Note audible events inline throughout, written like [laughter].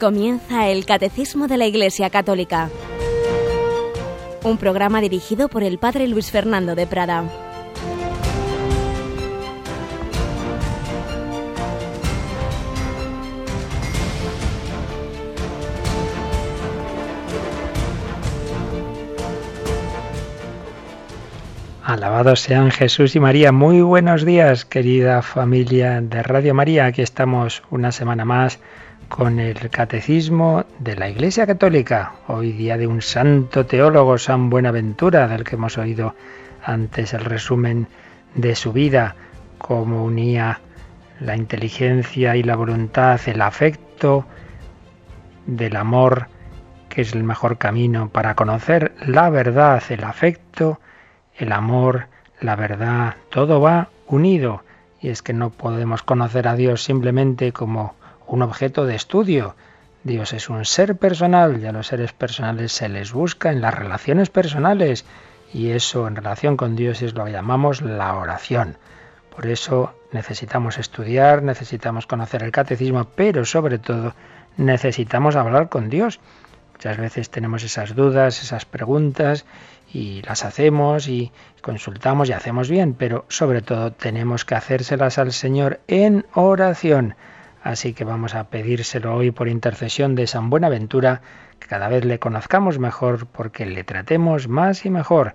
Comienza el Catecismo de la Iglesia Católica, un programa dirigido por el Padre Luis Fernando de Prada. Alabados sean Jesús y María. Muy buenos días, querida familia de Radio María. Aquí estamos una semana más con el Catecismo de la Iglesia Católica. Hoy día de un santo teólogo, San Buenaventura, del que hemos oído antes el resumen de su vida, cómo unía la inteligencia y la voluntad, el afecto del amor, que es el mejor camino para conocer la verdad, el afecto, el amor, la verdad, todo va unido. Y es que no podemos conocer a Dios simplemente como un objeto de estudio. Dios es un ser personal y a los seres personales se les busca en las relaciones personales. Y eso en relación con Dios es lo que llamamos la oración. Por eso necesitamos estudiar, necesitamos conocer el catecismo, pero sobre todo necesitamos hablar con Dios. Muchas veces tenemos esas dudas, esas preguntas y las hacemos y consultamos y hacemos bien, pero sobre todo tenemos que hacérselas al Señor en oración. Así que vamos a pedírselo hoy por intercesión de San Buenaventura, que cada vez le conozcamos mejor porque le tratemos más y mejor.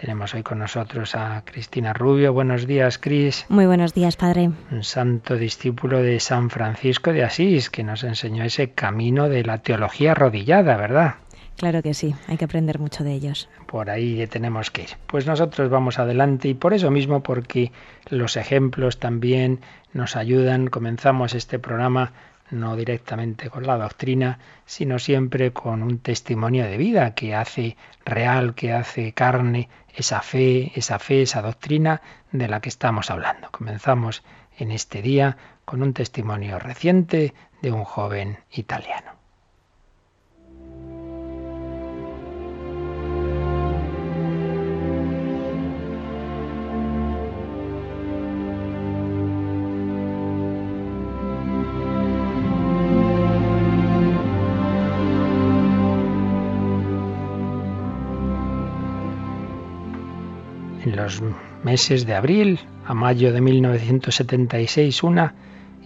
Tenemos hoy con nosotros a Cristina Rubio. Buenos días, Cris. Muy buenos días, Padre. Un santo discípulo de San Francisco de Asís, que nos enseñó ese camino de la teología arrodillada, ¿verdad? Claro que sí, hay que aprender mucho de ellos. Por ahí tenemos que ir. Pues nosotros vamos adelante y por eso mismo, porque los ejemplos también nos ayudan, comenzamos este programa no directamente con la doctrina, sino siempre con un testimonio de vida que hace real, que hace carne esa fe, esa fe, esa doctrina de la que estamos hablando. Comenzamos en este día con un testimonio reciente de un joven italiano. Los meses de abril a mayo de 1976 una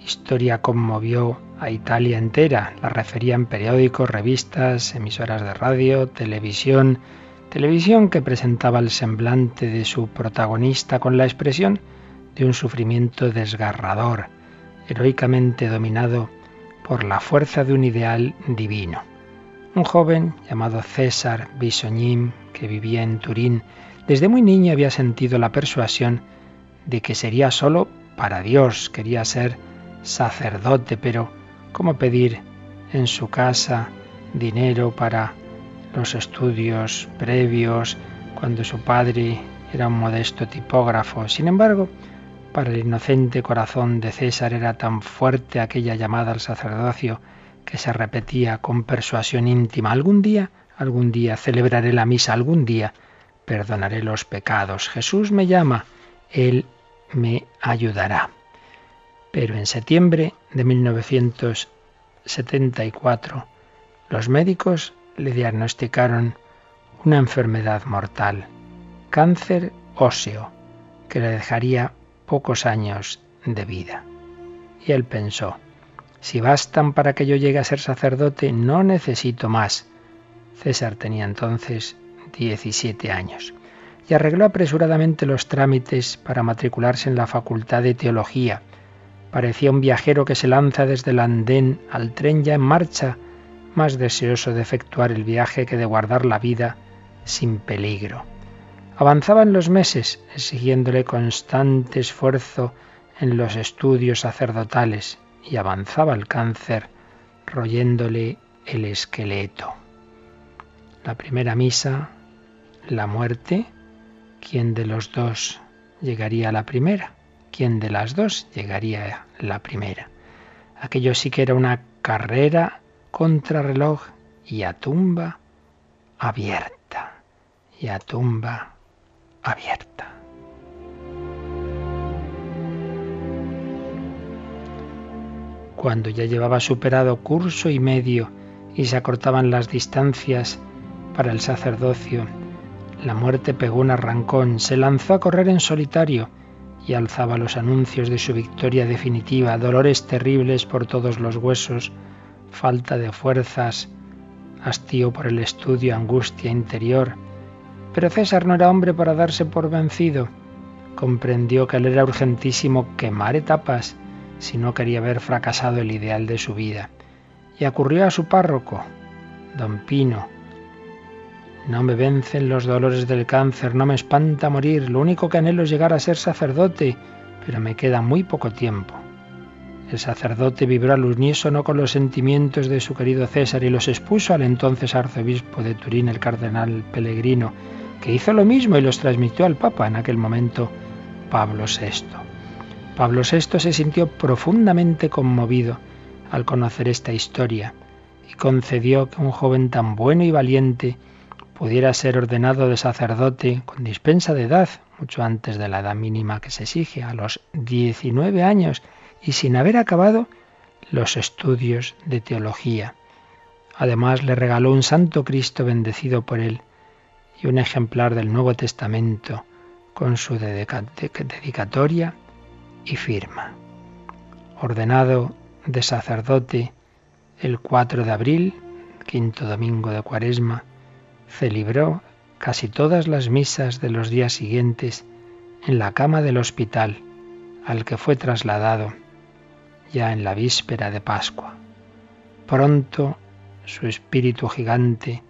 historia conmovió a Italia entera. La refería en periódicos, revistas, emisoras de radio, televisión. Televisión que presentaba el semblante de su protagonista con la expresión de un sufrimiento desgarrador, heroicamente dominado por la fuerza de un ideal divino. Un joven llamado César Bisognin, que vivía en Turín, desde muy niño había sentido la persuasión de que sería solo para Dios, quería ser sacerdote, pero ¿cómo pedir en su casa dinero para los estudios previos cuando su padre era un modesto tipógrafo? Sin embargo, para el inocente corazón de César era tan fuerte aquella llamada al sacerdocio que se repetía con persuasión íntima. Algún día, algún día celebraré la misa, algún día perdonaré los pecados. Jesús me llama, Él me ayudará. Pero en septiembre de 1974, los médicos le diagnosticaron una enfermedad mortal, cáncer óseo, que le dejaría pocos años de vida. Y él pensó, si bastan para que yo llegue a ser sacerdote, no necesito más. César tenía entonces 17 años, y arregló apresuradamente los trámites para matricularse en la Facultad de Teología. Parecía un viajero que se lanza desde el andén al tren ya en marcha, más deseoso de efectuar el viaje que de guardar la vida sin peligro. Avanzaban los meses, exigiéndole constante esfuerzo en los estudios sacerdotales, y avanzaba el cáncer, royéndole el esqueleto. La primera misa la muerte, ¿quién de los dos llegaría a la primera? ¿Quién de las dos llegaría a la primera? Aquello sí que era una carrera contra reloj y a tumba abierta. Y a tumba abierta. Cuando ya llevaba superado curso y medio y se acortaban las distancias para el sacerdocio, la muerte pegó un arrancón, se lanzó a correr en solitario y alzaba los anuncios de su victoria definitiva, dolores terribles por todos los huesos, falta de fuerzas, hastío por el estudio, angustia interior. Pero César no era hombre para darse por vencido. Comprendió que le era urgentísimo quemar etapas si no quería ver fracasado el ideal de su vida. Y acurrió a su párroco, don Pino, no me vencen los dolores del cáncer, no me espanta morir, lo único que anhelo es llegar a ser sacerdote, pero me queda muy poco tiempo. El sacerdote vibró al unísono con los sentimientos de su querido César y los expuso al entonces arzobispo de Turín, el cardenal Pellegrino, que hizo lo mismo y los transmitió al Papa en aquel momento, Pablo VI. Pablo VI se sintió profundamente conmovido al conocer esta historia y concedió que un joven tan bueno y valiente pudiera ser ordenado de sacerdote con dispensa de edad, mucho antes de la edad mínima que se exige, a los 19 años, y sin haber acabado los estudios de teología. Además le regaló un Santo Cristo bendecido por él y un ejemplar del Nuevo Testamento con su dedicatoria y firma. Ordenado de sacerdote el 4 de abril, quinto domingo de Cuaresma, celebró casi todas las misas de los días siguientes en la cama del hospital al que fue trasladado ya en la víspera de Pascua. Pronto su espíritu gigante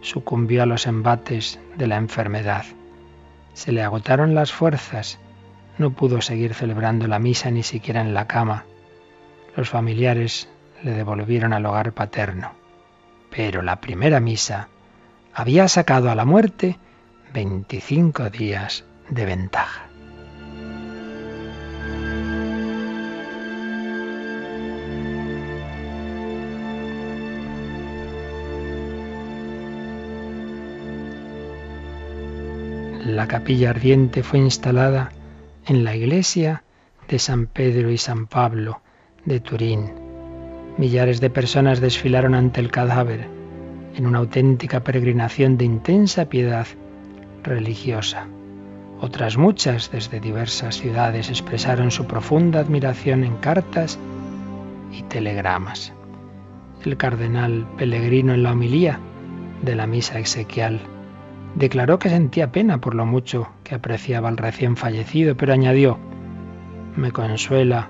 sucumbió a los embates de la enfermedad. Se le agotaron las fuerzas, no pudo seguir celebrando la misa ni siquiera en la cama. Los familiares le devolvieron al hogar paterno. Pero la primera misa había sacado a la muerte 25 días de ventaja. La capilla ardiente fue instalada en la iglesia de San Pedro y San Pablo de Turín. Millares de personas desfilaron ante el cadáver en una auténtica peregrinación de intensa piedad religiosa. Otras muchas desde diversas ciudades expresaron su profunda admiración en cartas y telegramas. El cardenal Pellegrino en la homilía de la misa exequial declaró que sentía pena por lo mucho que apreciaba al recién fallecido, pero añadió, me consuela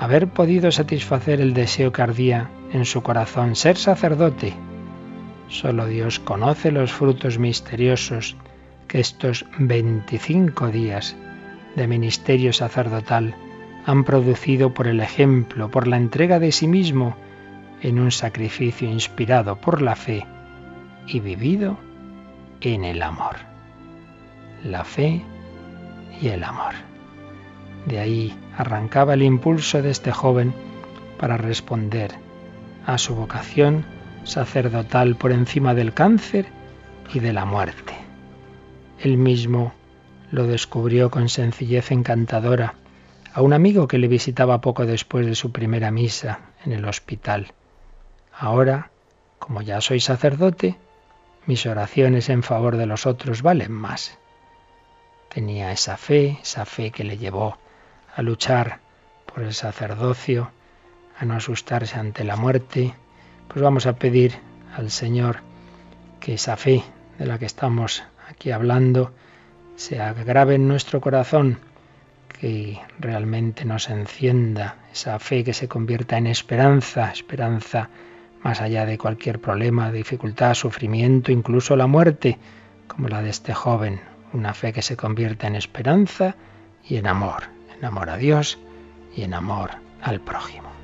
haber podido satisfacer el deseo que ardía en su corazón, ser sacerdote Solo Dios conoce los frutos misteriosos que estos 25 días de ministerio sacerdotal han producido por el ejemplo, por la entrega de sí mismo en un sacrificio inspirado por la fe y vivido en el amor. La fe y el amor. De ahí arrancaba el impulso de este joven para responder a su vocación sacerdotal por encima del cáncer y de la muerte. Él mismo lo descubrió con sencillez encantadora a un amigo que le visitaba poco después de su primera misa en el hospital. Ahora, como ya soy sacerdote, mis oraciones en favor de los otros valen más. Tenía esa fe, esa fe que le llevó a luchar por el sacerdocio, a no asustarse ante la muerte, pues vamos a pedir al Señor que esa fe de la que estamos aquí hablando se agrave en nuestro corazón, que realmente nos encienda esa fe que se convierta en esperanza, esperanza más allá de cualquier problema, dificultad, sufrimiento, incluso la muerte, como la de este joven, una fe que se convierta en esperanza y en amor, en amor a Dios y en amor al prójimo.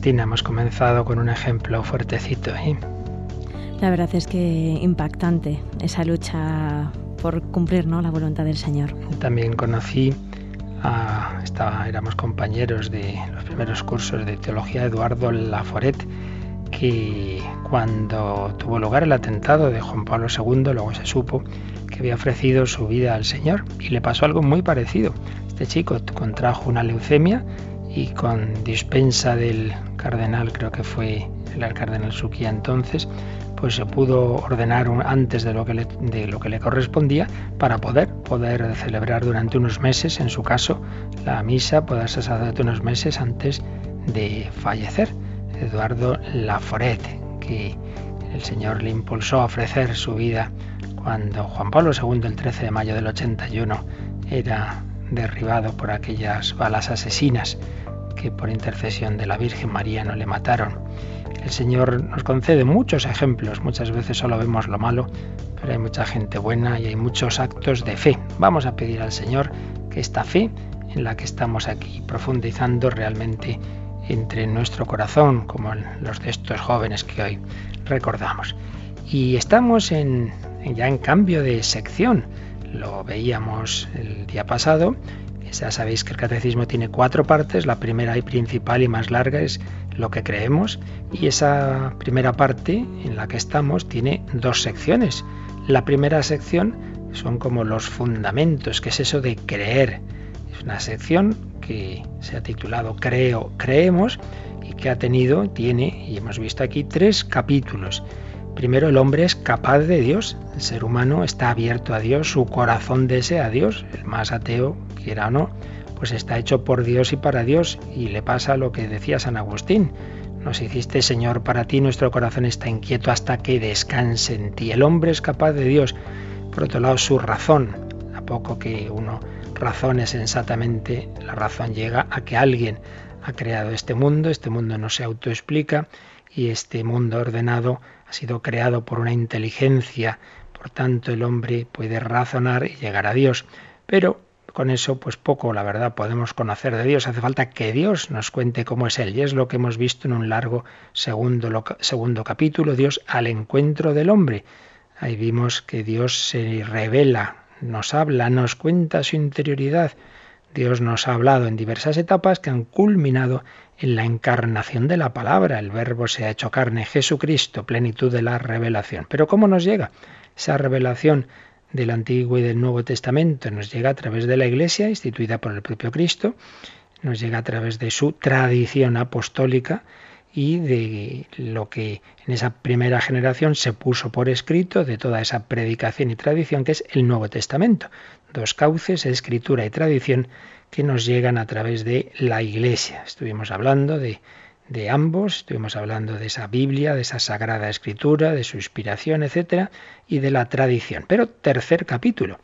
Cristina, hemos comenzado con un ejemplo fuertecito. La verdad es que impactante esa lucha por cumplir ¿no? la voluntad del Señor. También conocí, a, estaba, éramos compañeros de los primeros cursos de teología, Eduardo Laforet, que cuando tuvo lugar el atentado de Juan Pablo II, luego se supo que había ofrecido su vida al Señor y le pasó algo muy parecido. Este chico contrajo una leucemia y con dispensa del cardenal, creo que fue el cardenal Suquía entonces, pues se pudo ordenar antes de lo que le, correspondía para poder poder celebrar durante unos meses, en su caso, la misa, poder ser durante unos meses antes de fallecer. Eduardo Laforet, que el Señor le impulsó a ofrecer su vida cuando Juan Pablo II, el 13 de mayo del 81, era derribado por aquellas balas asesinas que por intercesión de la Virgen María no le mataron. El Señor nos concede muchos ejemplos, muchas veces solo vemos lo malo, pero hay mucha gente buena y hay muchos actos de fe. Vamos a pedir al Señor que esta fe en la que estamos aquí profundizando realmente entre nuestro corazón, como los de estos jóvenes que hoy recordamos. Y estamos ya en cambio de sección. Lo veíamos el día pasado ya sabéis que el catecismo tiene cuatro partes. La primera y principal y más larga es lo que creemos. Y esa primera parte en la que estamos tiene dos secciones. La primera sección son como los fundamentos, que es eso de creer. Es una sección que se ha titulado Creo, creemos y que ha tenido, tiene, y hemos visto aquí, tres capítulos. Primero, el hombre es capaz de Dios, el ser humano está abierto a Dios, su corazón desea a Dios, el más ateo, quiera o no, pues está hecho por Dios y para Dios, y le pasa lo que decía San Agustín. Nos hiciste, Señor, para ti nuestro corazón está inquieto hasta que descanse en ti. El hombre es capaz de Dios. Por otro lado, su razón, a poco que uno razone sensatamente, la razón llega a que alguien ha creado este mundo, este mundo no se autoexplica y este mundo ordenado ha sido creado por una inteligencia, por tanto el hombre puede razonar y llegar a Dios. Pero con eso, pues poco, la verdad, podemos conocer de Dios. Hace falta que Dios nos cuente cómo es Él. Y es lo que hemos visto en un largo segundo, segundo capítulo, Dios al encuentro del hombre. Ahí vimos que Dios se revela, nos habla, nos cuenta su interioridad. Dios nos ha hablado en diversas etapas que han culminado en la encarnación de la palabra. El verbo se ha hecho carne, Jesucristo, plenitud de la revelación. Pero ¿cómo nos llega esa revelación del Antiguo y del Nuevo Testamento? Nos llega a través de la Iglesia, instituida por el propio Cristo, nos llega a través de su tradición apostólica y de lo que en esa primera generación se puso por escrito de toda esa predicación y tradición que es el Nuevo Testamento. Dos cauces, escritura y tradición, que nos llegan a través de la Iglesia. Estuvimos hablando de, de ambos, estuvimos hablando de esa Biblia, de esa Sagrada Escritura, de su inspiración, etcétera, y de la tradición. Pero tercer capítulo,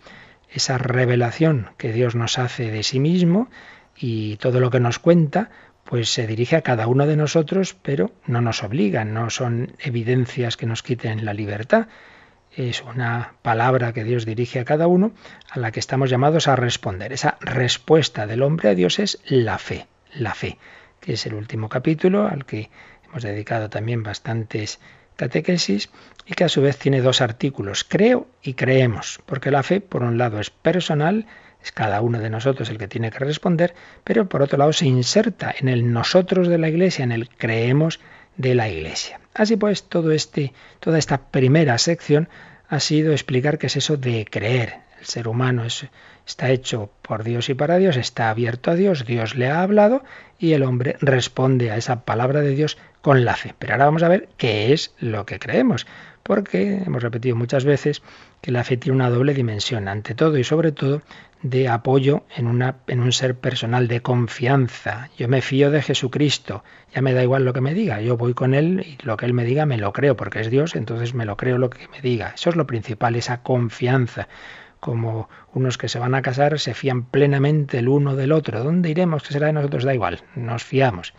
esa revelación que Dios nos hace de sí mismo y todo lo que nos cuenta, pues se dirige a cada uno de nosotros, pero no nos obliga, no son evidencias que nos quiten la libertad, es una palabra que Dios dirige a cada uno a la que estamos llamados a responder. Esa respuesta del hombre a Dios es la fe, la fe, que es el último capítulo al que hemos dedicado también bastantes catequesis y que a su vez tiene dos artículos, creo y creemos, porque la fe por un lado es personal, es cada uno de nosotros el que tiene que responder, pero por otro lado se inserta en el nosotros de la Iglesia, en el creemos de la Iglesia. Así pues, todo este, toda esta primera sección ha sido explicar qué es eso de creer. El ser humano está hecho por Dios y para Dios, está abierto a Dios, Dios le ha hablado y el hombre responde a esa palabra de Dios con la fe. Pero ahora vamos a ver qué es lo que creemos, porque hemos repetido muchas veces que la fe tiene una doble dimensión, ante todo y sobre todo de apoyo en, en un ser personal, de confianza. Yo me fío de Jesucristo, ya me da igual lo que me diga, yo voy con Él y lo que Él me diga me lo creo, porque es Dios, entonces me lo creo lo que me diga. Eso es lo principal, esa confianza. Como unos que se van a casar se fían plenamente el uno del otro. ¿Dónde iremos? ¿Qué será de nosotros? Da igual, nos fiamos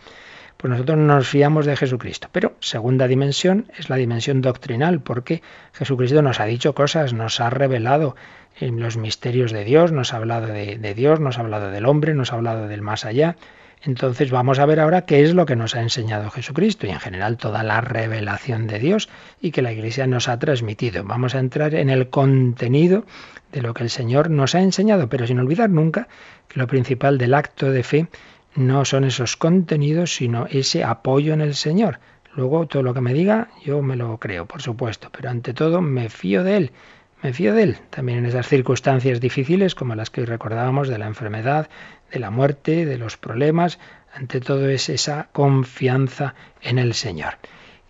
pues nosotros nos fiamos de Jesucristo. Pero segunda dimensión es la dimensión doctrinal, porque Jesucristo nos ha dicho cosas, nos ha revelado en los misterios de Dios, nos ha hablado de, Dios, nos ha hablado del hombre, nos ha hablado del más allá. Entonces vamos a ver ahora qué es lo que nos ha enseñado Jesucristo y en general toda la revelación de Dios y que la Iglesia nos ha transmitido. Vamos a entrar en el contenido de lo que el Señor nos ha enseñado, pero sin olvidar nunca que lo principal del acto de fe no son esos contenidos, sino ese apoyo en el Señor. Luego todo lo que me diga yo me lo creo, por supuesto, pero ante todo me fío de Él. Me fío de Él, también en esas circunstancias difíciles como las que hoy recordábamos de la enfermedad, de la muerte, de los problemas, ante todo es esa confianza en el Señor.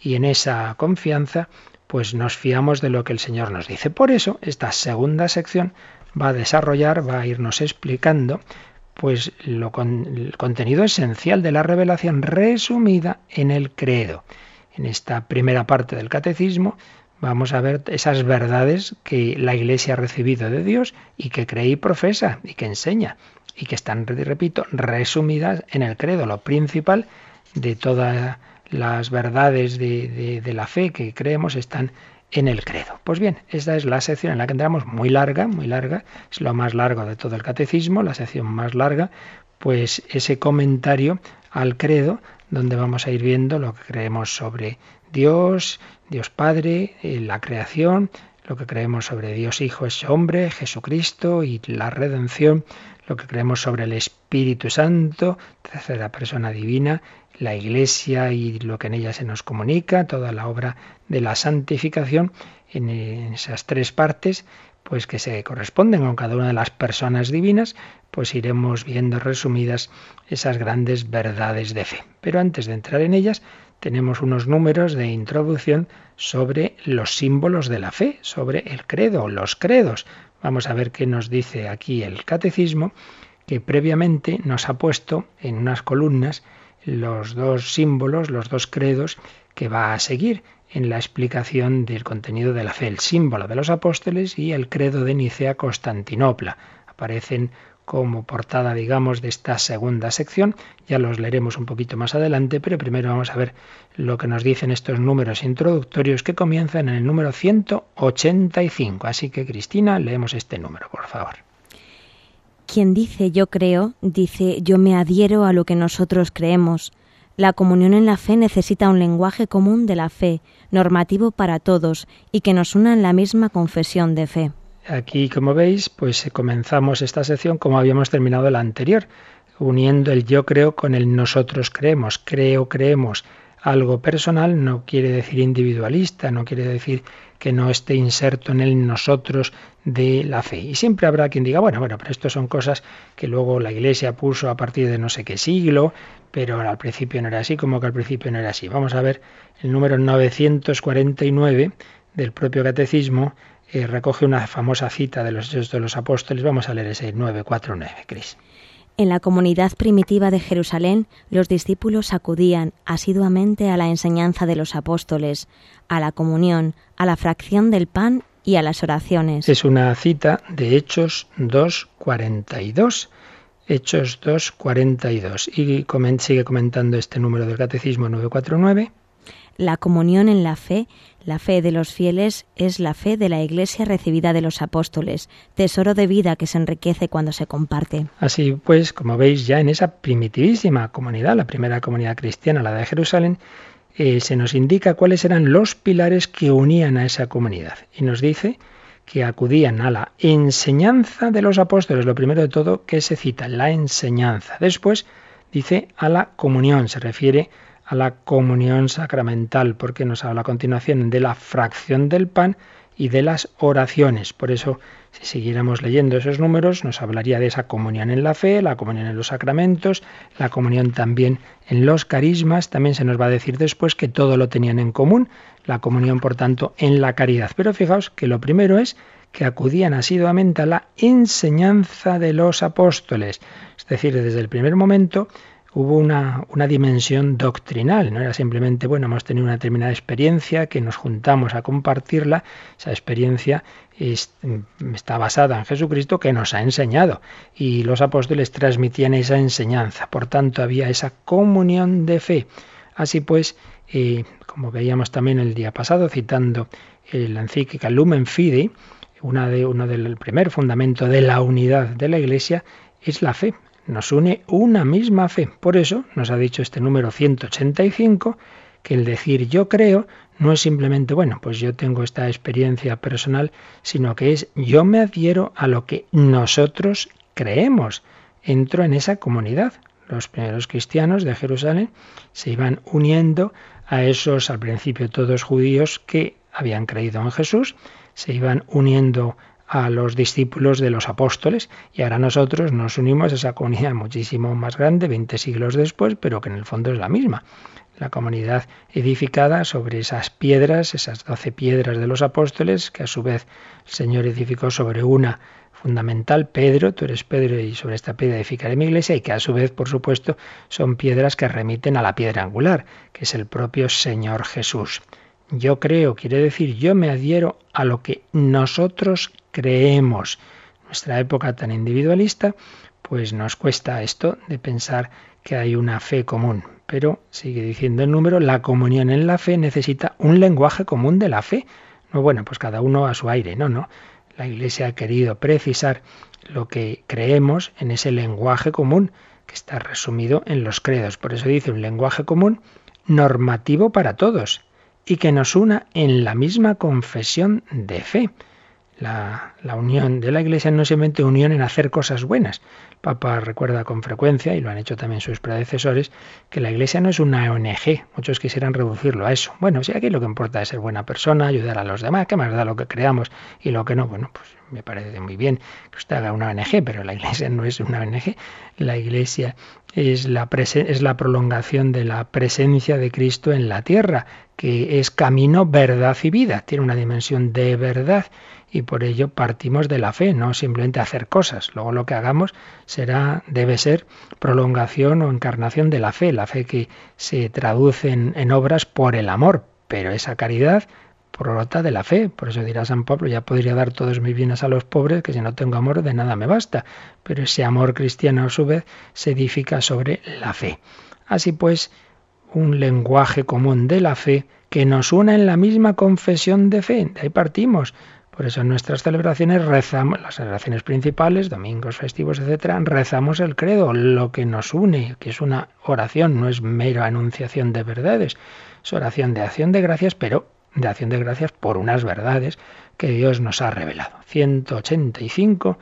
Y en esa confianza, pues nos fiamos de lo que el Señor nos dice. Por eso, esta segunda sección va a desarrollar, va a irnos explicando, pues lo el contenido esencial de la revelación resumida en el credo. En esta primera parte del catecismo vamos a ver esas verdades que la Iglesia ha recibido de Dios y que cree y profesa y que enseña y que están, repito, resumidas en el credo. Lo principal de todas las verdades de, la fe que creemos están en el credo. Pues bien, esta es la sección en la que entramos muy larga, muy larga, es lo más largo de todo el catecismo, la sección más larga, pues ese comentario al credo, donde vamos a ir viendo lo que creemos sobre Dios, Dios Padre, eh, la creación, lo que creemos sobre Dios Hijo es hombre, Jesucristo y la redención, lo que creemos sobre el Espíritu Santo, tercera persona divina, la Iglesia y lo que en ella se nos comunica, toda la obra de la santificación en esas tres partes, pues que se corresponden con cada una de las personas divinas, pues iremos viendo resumidas esas grandes verdades de fe. Pero antes de entrar en ellas, tenemos unos números de introducción sobre los símbolos de la fe, sobre el credo, los credos, Vamos a ver qué nos dice aquí el catecismo, que previamente nos ha puesto en unas columnas los dos símbolos, los dos credos que va a seguir en la explicación del contenido de la fe, el símbolo de los apóstoles y el credo de Nicea Constantinopla. Aparecen como portada, digamos, de esta segunda sección. Ya los leeremos un poquito más adelante, pero primero vamos a ver lo que nos dicen estos números introductorios que comienzan en el número 185. Así que, Cristina, leemos este número, por favor. Quien dice yo creo, dice yo me adhiero a lo que nosotros creemos. La comunión en la fe necesita un lenguaje común de la fe, normativo para todos, y que nos una en la misma confesión de fe. Aquí, como veis, pues comenzamos esta sección como habíamos terminado la anterior, uniendo el yo creo con el nosotros creemos. Creo, creemos. Algo personal no quiere decir individualista, no quiere decir que no esté inserto en el nosotros de la fe. Y siempre habrá quien diga, bueno, bueno, pero esto son cosas que luego la Iglesia puso a partir de no sé qué siglo, pero al principio no era así, como que al principio no era así. Vamos a ver el número 949 del propio catecismo eh, recoge una famosa cita de los Hechos de los Apóstoles. Vamos a leer ese 949, Cris. En la comunidad primitiva de Jerusalén, los discípulos acudían asiduamente a la enseñanza de los apóstoles, a la comunión, a la fracción del pan y a las oraciones. Es una cita de Hechos 2.42. Hechos 2.42. Y sigue comentando este número del Catecismo 949. La comunión en la fe, la fe de los fieles, es la fe de la Iglesia recibida de los apóstoles, tesoro de vida que se enriquece cuando se comparte. Así pues, como veis ya en esa primitivísima comunidad, la primera comunidad cristiana, la de Jerusalén, eh, se nos indica cuáles eran los pilares que unían a esa comunidad. Y nos dice que acudían a la enseñanza de los apóstoles, lo primero de todo que se cita, la enseñanza. Después dice a la comunión, se refiere a la comunión sacramental, porque nos habla a continuación de la fracción del pan y de las oraciones. Por eso, si siguiéramos leyendo esos números, nos hablaría de esa comunión en la fe, la comunión en los sacramentos, la comunión también en los carismas. También se nos va a decir después que todo lo tenían en común, la comunión, por tanto, en la caridad. Pero fijaos que lo primero es que acudían asiduamente a la enseñanza de los apóstoles. Es decir, desde el primer momento hubo una, una, dimensión doctrinal, no era simplemente, bueno, hemos tenido una determinada experiencia que nos juntamos a compartirla, esa experiencia está basada en Jesucristo que nos ha enseñado y los apóstoles transmitían esa enseñanza, por tanto había esa comunión de fe. Así pues, eh, como veíamos también el día pasado, citando la encíclica Lumen Fidei, una de, uno del primer fundamento de la unidad de la Iglesia es la fe, nos une una misma fe. Por eso nos ha dicho este número 185 que el decir yo creo no es simplemente, bueno, pues yo tengo esta experiencia personal, sino que es yo me adhiero a lo que nosotros creemos. Entro en esa comunidad. Los primeros cristianos de Jerusalén se iban uniendo a esos, al principio todos judíos, que habían creído en Jesús, se iban uniendo a los discípulos de los apóstoles y ahora nosotros nos unimos a esa comunidad muchísimo más grande, 20 siglos después, pero que en el fondo es la misma. La comunidad edificada sobre esas piedras, esas doce piedras de los apóstoles, que a su vez el Señor edificó sobre una fundamental, Pedro, tú eres Pedro y sobre esta piedra edificaré mi iglesia, y que a su vez, por supuesto, son piedras que remiten a la piedra angular, que es el propio Señor Jesús. Yo creo, quiere decir, yo me adhiero a lo que nosotros creemos. Nuestra época tan individualista, pues nos cuesta esto de pensar que hay una fe común. Pero, sigue diciendo el número, la comunión en la fe necesita un lenguaje común de la fe. No, bueno, pues cada uno a su aire, no, no. La Iglesia ha querido precisar lo que creemos en ese lenguaje común que está resumido en los credos. Por eso dice un lenguaje común normativo para todos y que nos una en la misma confesión de fe. La, unión de la Iglesia no es simplemente unión en hacer cosas buenas. Papa recuerda con frecuencia, y lo han hecho también sus predecesores, que la Iglesia no es una ONG. Muchos quisieran reducirlo a eso. Bueno, si aquí lo que importa es ser buena persona, ayudar a los demás, ¿qué más da lo que creamos y lo que no? Bueno, pues me parece muy bien que usted haga una ONG, pero la Iglesia no es una ONG. La Iglesia es la, es la prolongación de la presencia de Cristo en la tierra, que es camino, verdad y vida. Tiene una dimensión de verdad y por ello partimos de la fe, no simplemente hacer cosas. Luego lo que hagamos será, debe ser prolongación o encarnación de la fe, la fe que se traduce en, en obras por el amor, pero esa caridad prorrota de la fe. Por eso dirá San Pablo, ya podría dar todos mis bienes a los pobres, que si no tengo amor de nada me basta. Pero ese amor cristiano a su vez se edifica sobre la fe. Así pues, un lenguaje común de la fe que nos una en la misma confesión de fe. De ahí partimos. Por eso en nuestras celebraciones rezamos, las celebraciones principales, domingos, festivos, etcétera, rezamos el credo, lo que nos une, que es una oración, no es mera anunciación de verdades, es oración de acción de gracias, pero de acción de gracias por unas verdades que Dios nos ha revelado. 185,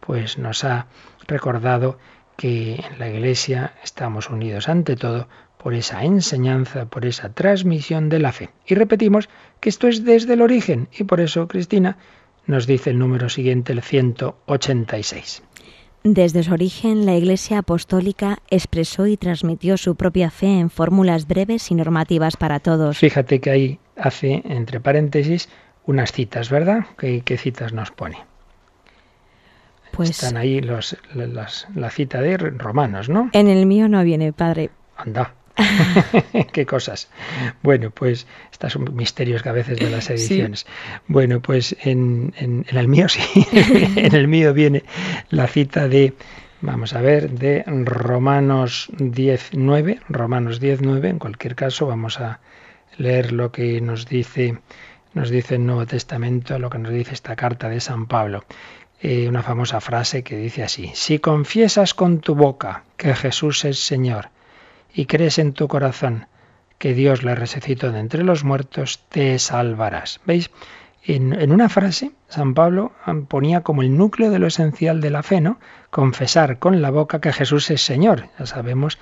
pues nos ha recordado que en la Iglesia estamos unidos ante todo por esa enseñanza, por esa transmisión de la fe. Y repetimos que esto es desde el origen y por eso Cristina nos dice el número siguiente, el 186. Desde su origen, la Iglesia Apostólica expresó y transmitió su propia fe en fórmulas breves y normativas para todos. Fíjate que ahí hace, entre paréntesis, unas citas, ¿verdad? ¿Qué, citas nos pone? Pues Están ahí los, la cita de Romanos, ¿no? En el mío no viene, padre. Anda. [laughs] Qué cosas. Bueno, pues estos son misterios que a veces de las ediciones. Bueno, pues en, en, el mío sí, [laughs] en el mío viene la cita de, vamos a ver, de Romanos 19, Romanos 19, en cualquier caso vamos a leer lo que nos dice, nos dice el Nuevo Testamento, lo que nos dice esta carta de San Pablo. Eh, una famosa frase que dice así, si confiesas con tu boca que Jesús es Señor, y crees en tu corazón que Dios le resucitó de entre los muertos, te salvarás. ¿Veis? En, una frase, San Pablo ponía como el núcleo de lo esencial de la fe, ¿no? Confesar con la boca que Jesús es Señor. Ya sabemos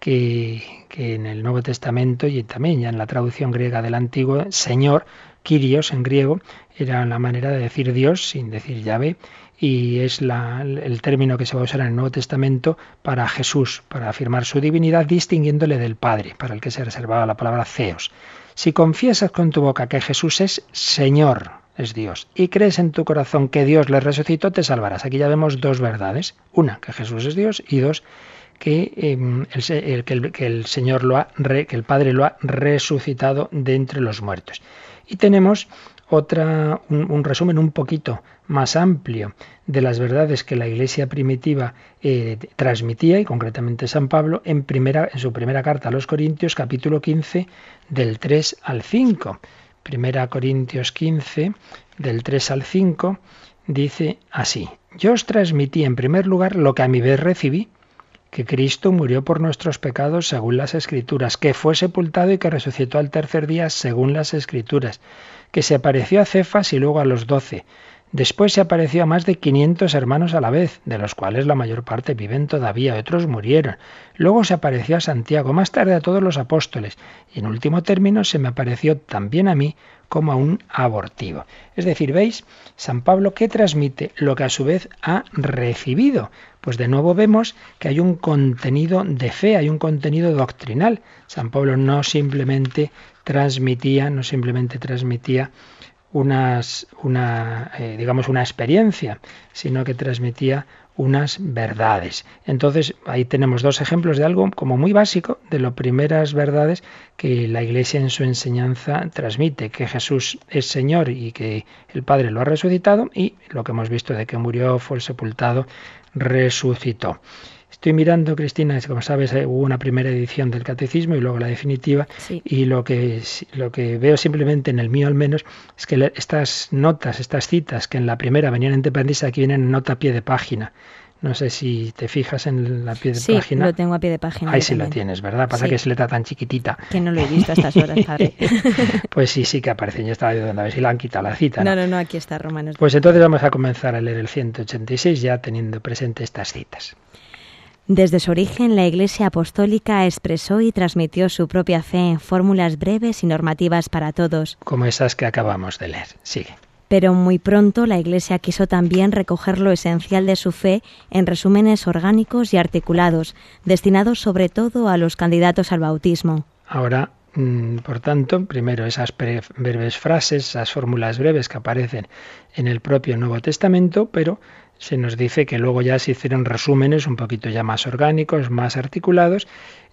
que, que en el Nuevo Testamento y también ya en la traducción griega del Antiguo, Señor, Kyrios en griego, era la manera de decir Dios sin decir llave y es el término que se va a usar en el Nuevo Testamento para Jesús, para afirmar su divinidad, distinguiéndole del Padre, para el que se reservaba la palabra Ceos. Si confiesas con tu boca que Jesús es Señor, es Dios, y crees en tu corazón que Dios le resucitó, te salvarás. Aquí ya vemos dos verdades. Una, que Jesús es Dios, y dos, que, em, el, que, el, Señor lo ha, que el Padre lo ha resucitado de entre los muertos. Y tenemos otra, un, resumen un poquito más amplio de las verdades que la Iglesia primitiva eh, transmitía, y concretamente San Pablo, en, primera, en su primera carta a los Corintios, capítulo 15, del 3 al 5. Primera Corintios 15, del 3 al 5, dice así, yo os transmití en primer lugar lo que a mi vez recibí, que Cristo murió por nuestros pecados según las Escrituras, que fue sepultado y que resucitó al tercer día según las Escrituras, que se apareció a Cefas y luego a los doce. Después se apareció a más de 500 hermanos a la vez, de los cuales la mayor parte viven todavía, otros murieron. Luego se apareció a Santiago, más tarde a todos los apóstoles, y en último término se me apareció también a mí como a un abortivo. Es decir, ¿veis? San Pablo que transmite lo que a su vez ha recibido. Pues de nuevo vemos que hay un contenido de fe, hay un contenido doctrinal. San Pablo no simplemente transmitía, no simplemente transmitía unas, una, eh, digamos, una experiencia, sino que transmitía unas verdades. Entonces, ahí tenemos dos ejemplos de algo como muy básico, de las primeras verdades que la Iglesia en su enseñanza transmite, que Jesús es Señor y que el Padre lo ha resucitado y lo que hemos visto de que murió, fue sepultado, resucitó. Estoy mirando, Cristina, como sabes, eh, hubo una primera edición del catecismo y luego la definitiva. Y lo que, lo que veo simplemente en el mío al menos es que estas notas, estas citas que en la primera venían en Tepandisa, aquí vienen en nota a pie de página. No sé si te fijas en la pie de página. Sí, lo tengo a pie de página. Ahí sí la tienes, ¿verdad? Pasa que es letra tan chiquitita. Que no lo he visto a estas horas, padre. [laughs] pues sí, sí que aparece. Yo estaba dudando a ver si la han quitado la cita. No, no, no, aquí está, Romanos. Pues entonces vamos a comenzar a leer el 186 ya teniendo presente estas citas. Desde su origen, la Iglesia Apostólica expresó y transmitió su propia fe en fórmulas breves y normativas para todos. Como esas que acabamos de leer. Sigue. Pero muy pronto la Iglesia quiso también recoger lo esencial de su fe en resúmenes orgánicos y articulados, destinados sobre todo a los candidatos al bautismo. Ahora, mm, por tanto, primero esas breves frases, esas fórmulas breves que aparecen en el propio Nuevo Testamento, pero se nos dice que luego ya se hicieron resúmenes un poquito ya más orgánicos, más articulados.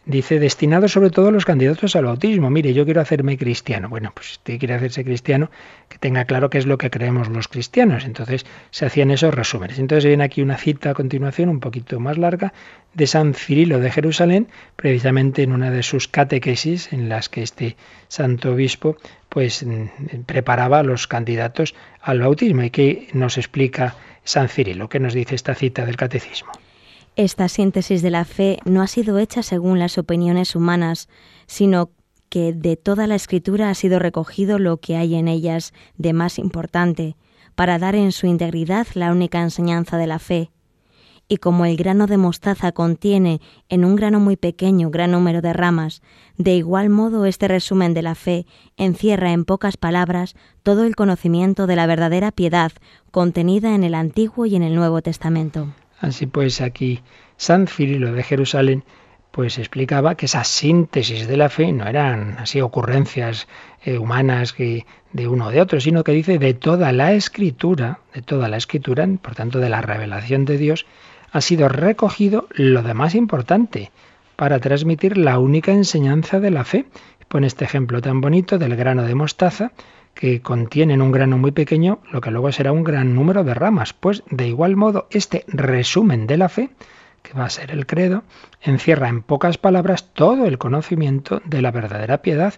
Dice, destinados sobre todo a los candidatos al bautismo. Mire, yo quiero hacerme cristiano. Bueno, pues si usted quiere hacerse cristiano, que tenga claro qué es lo que creemos los cristianos. Entonces se hacían esos resúmenes. Entonces viene aquí una cita a continuación, un poquito más larga, de San Cirilo de Jerusalén, precisamente en una de sus catequesis, en las que este santo obispo pues mm, preparaba a los candidatos al bautismo y que nos explica San Cirilo. ¿Qué nos dice esta cita del catecismo? Esta síntesis de la fe no ha sido hecha según las opiniones humanas, sino que de toda la escritura ha sido recogido lo que hay en ellas de más importante, para dar en su integridad la única enseñanza de la fe, y como el grano de mostaza contiene en un grano muy pequeño gran número de ramas, de igual modo este resumen de la fe encierra en pocas palabras todo el conocimiento de la verdadera piedad contenida en el Antiguo y en el Nuevo Testamento. Así pues aquí San Cirilo de Jerusalén pues explicaba que esa síntesis de la fe no eran así ocurrencias eh, humanas de uno o de otro, sino que dice de toda la escritura, de toda la escritura, por tanto de la revelación de Dios, ha sido recogido lo de más importante para transmitir la única enseñanza de la fe. Pone este ejemplo tan bonito del grano de mostaza que contiene en un grano muy pequeño lo que luego será un gran número de ramas. Pues de igual modo este resumen de la fe, que va a ser el credo, encierra en pocas palabras todo el conocimiento de la verdadera piedad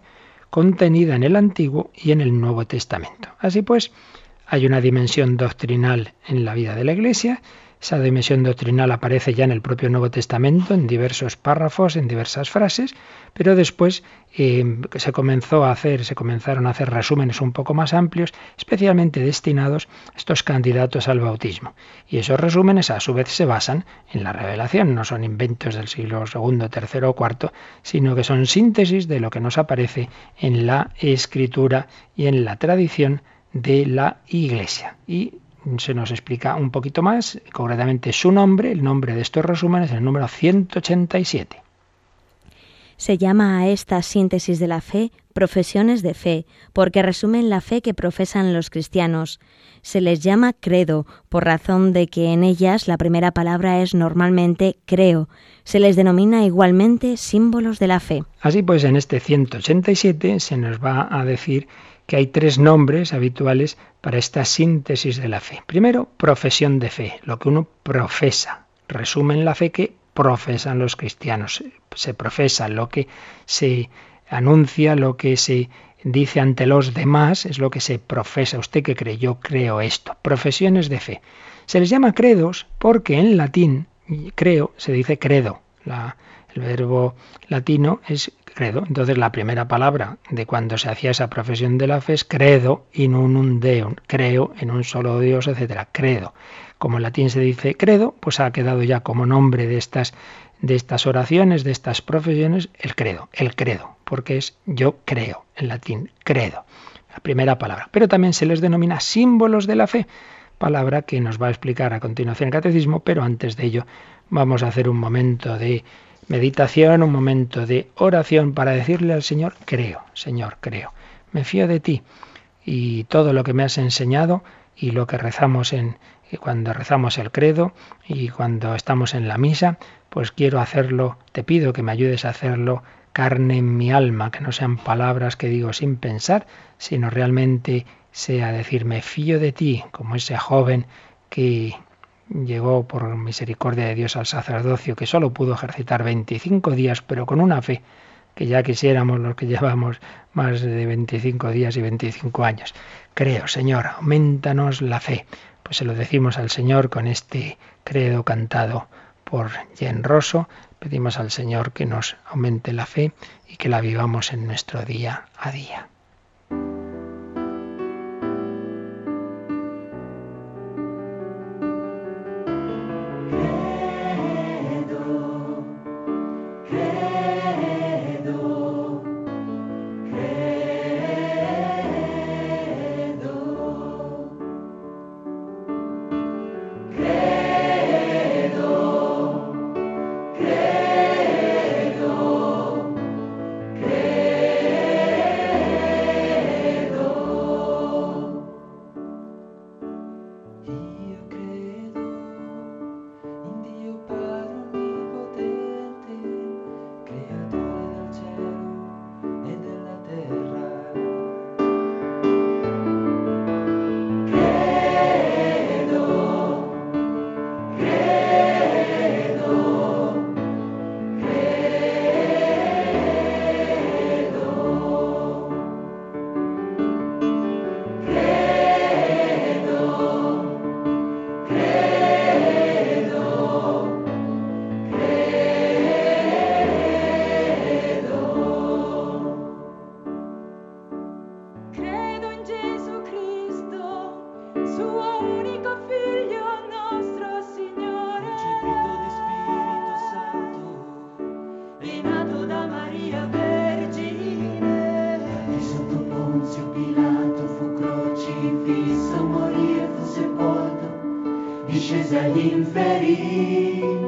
contenida en el Antiguo y en el Nuevo Testamento. Así pues, hay una dimensión doctrinal en la vida de la Iglesia esa dimensión doctrinal aparece ya en el propio Nuevo Testamento, en diversos párrafos, en diversas frases, pero después eh, se comenzó a hacer, se comenzaron a hacer resúmenes un poco más amplios, especialmente destinados a estos candidatos al bautismo. Y esos resúmenes a su vez se basan en la revelación, no son inventos del siglo II, III o IV, sino que son síntesis de lo que nos aparece en la escritura y en la tradición de la Iglesia. Y se nos explica un poquito más, concretamente su nombre, el nombre de estos resúmenes, el número 187. Se llama a esta síntesis de la fe profesiones de fe, porque resumen la fe que profesan los cristianos. Se les llama credo, por razón de que en ellas la primera palabra es normalmente creo. Se les denomina igualmente símbolos de la fe. Así pues, en este 187 se nos va a decir que hay tres nombres habituales para esta síntesis de la fe. Primero, profesión de fe, lo que uno profesa. Resumen la fe que profesan los cristianos. Se profesa lo que se anuncia, lo que se dice ante los demás, es lo que se profesa. ¿Usted que cree? Yo creo esto. Profesiones de fe. Se les llama credos porque en latín creo se dice credo. el verbo latino es credo. Entonces la primera palabra de cuando se hacía esa profesión de la fe es credo in unum deum, creo en un solo Dios, etcétera, credo. Como en latín se dice credo, pues ha quedado ya como nombre de estas de estas oraciones, de estas profesiones, el credo, el credo, porque es yo creo, en latín, credo, la primera palabra. Pero también se les denomina símbolos de la fe, palabra que nos va a explicar a continuación el catecismo, pero antes de ello vamos a hacer un momento de meditación, un momento de oración para decirle al Señor, creo, Señor, creo, me fío de ti y todo lo que me has enseñado y lo que rezamos en cuando rezamos el credo y cuando estamos en la misa, pues quiero hacerlo, te pido que me ayudes a hacerlo carne en mi alma, que no sean palabras que digo sin pensar, sino realmente sea decirme fío de ti, como ese joven que llegó por misericordia de Dios al sacerdocio, que solo pudo ejercitar 25 días, pero con una fe que ya quisiéramos los que llevamos más de 25 días y 25 años. Creo, Señor, aumentanos la fe. Pues se lo decimos al Señor con este credo cantado por Jen Rosso. Pedimos al Señor que nos aumente la fe y que la vivamos en nuestro día a día. Maria Vergine, che sotto Ponzio Pilato fu crocifisso, morì e fu sepolto, discese agli inferi.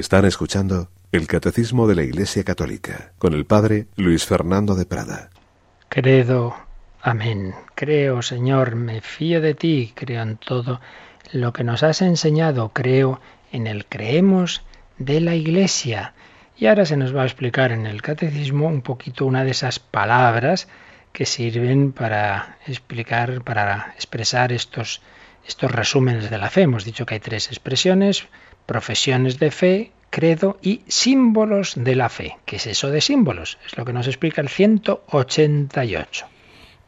Están escuchando el Catecismo de la Iglesia Católica con el Padre Luis Fernando de Prada. Credo Amén. Creo, Señor, me fío de ti, creo en todo lo que nos has enseñado, creo en el creemos de la Iglesia. Y ahora se nos va a explicar en el catecismo un poquito una de esas palabras que sirven para explicar, para expresar estos, estos resúmenes de la fe. Hemos dicho que hay tres expresiones, profesiones de fe, credo y símbolos de la fe. ¿Qué es eso de símbolos? Es lo que nos explica el 188.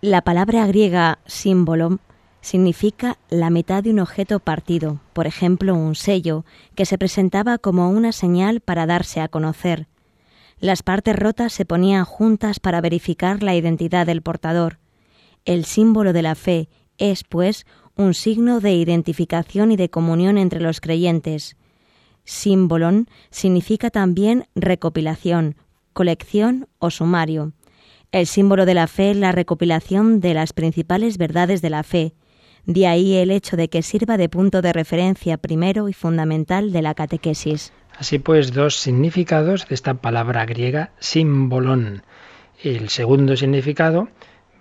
La palabra griega símbolo significa la mitad de un objeto partido, por ejemplo un sello, que se presentaba como una señal para darse a conocer. Las partes rotas se ponían juntas para verificar la identidad del portador. El símbolo de la fe es, pues, un signo de identificación y de comunión entre los creyentes. Símbolon significa también recopilación, colección o sumario. El símbolo de la fe es la recopilación de las principales verdades de la fe. De ahí el hecho de que sirva de punto de referencia primero y fundamental de la catequesis. Así pues, dos significados de esta palabra griega símbolon. El segundo significado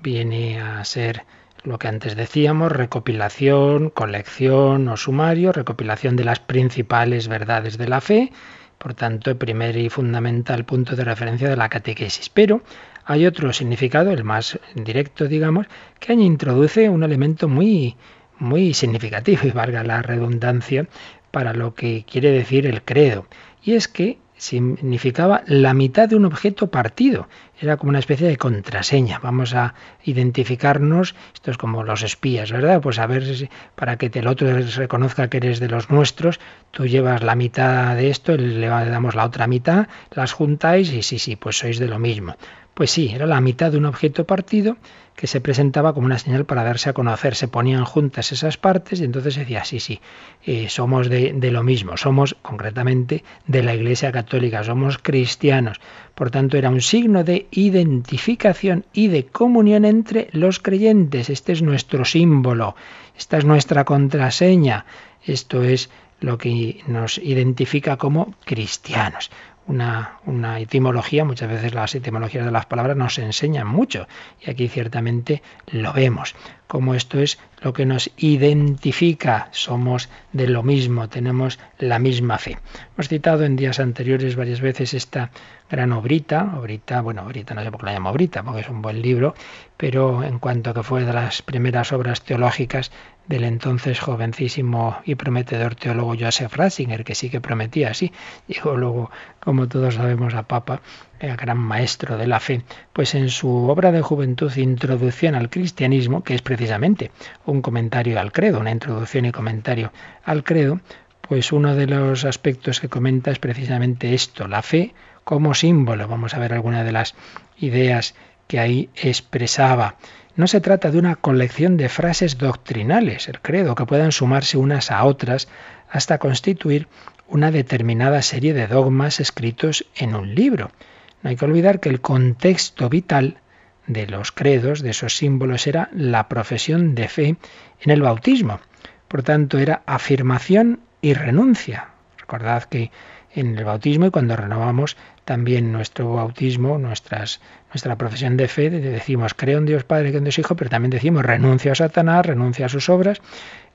viene a ser lo que antes decíamos, recopilación, colección o sumario, recopilación de las principales verdades de la fe, por tanto, el primer y fundamental punto de referencia de la catequesis. Pero hay otro significado, el más directo, digamos, que introduce un elemento muy, muy significativo, y valga la redundancia, para lo que quiere decir el credo. Y es que significaba la mitad de un objeto partido. Era como una especie de contraseña. Vamos a identificarnos, esto es como los espías, ¿verdad? Pues a ver, para que el otro reconozca que eres de los nuestros, tú llevas la mitad de esto, le damos la otra mitad, las juntáis y sí, sí, pues sois de lo mismo. Pues sí, era la mitad de un objeto partido que se presentaba como una señal para darse a conocer. Se ponían juntas esas partes y entonces se decía, sí, sí, eh, somos de, de, lo mismo, somos concretamente de la Iglesia Católica, somos cristianos. Por tanto, era un signo de identificación y de comunión entre los creyentes. Este es nuestro símbolo, esta es nuestra contraseña, esto es lo que nos identifica como cristianos una, una, etimología, muchas veces las etimologías de las palabras nos enseñan mucho y aquí ciertamente lo vemos, como esto es lo que nos identifica, somos de lo mismo, tenemos la misma fe. Hemos citado en días anteriores varias veces esta gran obrita, obrita, bueno, obrita no sé por qué la llamo obrita, porque es un buen libro, pero en cuanto que fue de las primeras obras teológicas del entonces jovencísimo y prometedor teólogo Joseph Ratzinger, que sí que prometía así. Llegó luego, como todos sabemos, a Papa, el gran maestro de la fe, pues en su obra de juventud Introducción al Cristianismo, que es precisamente un comentario al credo, una introducción y comentario al credo, pues uno de los aspectos que comenta es precisamente esto, la fe como símbolo. Vamos a ver algunas de las ideas que ahí expresaba. No se trata de una colección de frases doctrinales, el credo, que puedan sumarse unas a otras hasta constituir una determinada serie de dogmas escritos en un libro. No hay que olvidar que el contexto vital de los credos, de esos símbolos, era la profesión de fe en el bautismo. Por tanto, era afirmación y renuncia. Recordad que en el bautismo y cuando renovamos también nuestro bautismo, nuestras, nuestra profesión de fe, decimos creo en Dios Padre, creo en Dios Hijo, pero también decimos renuncio a Satanás, renuncio a sus obras,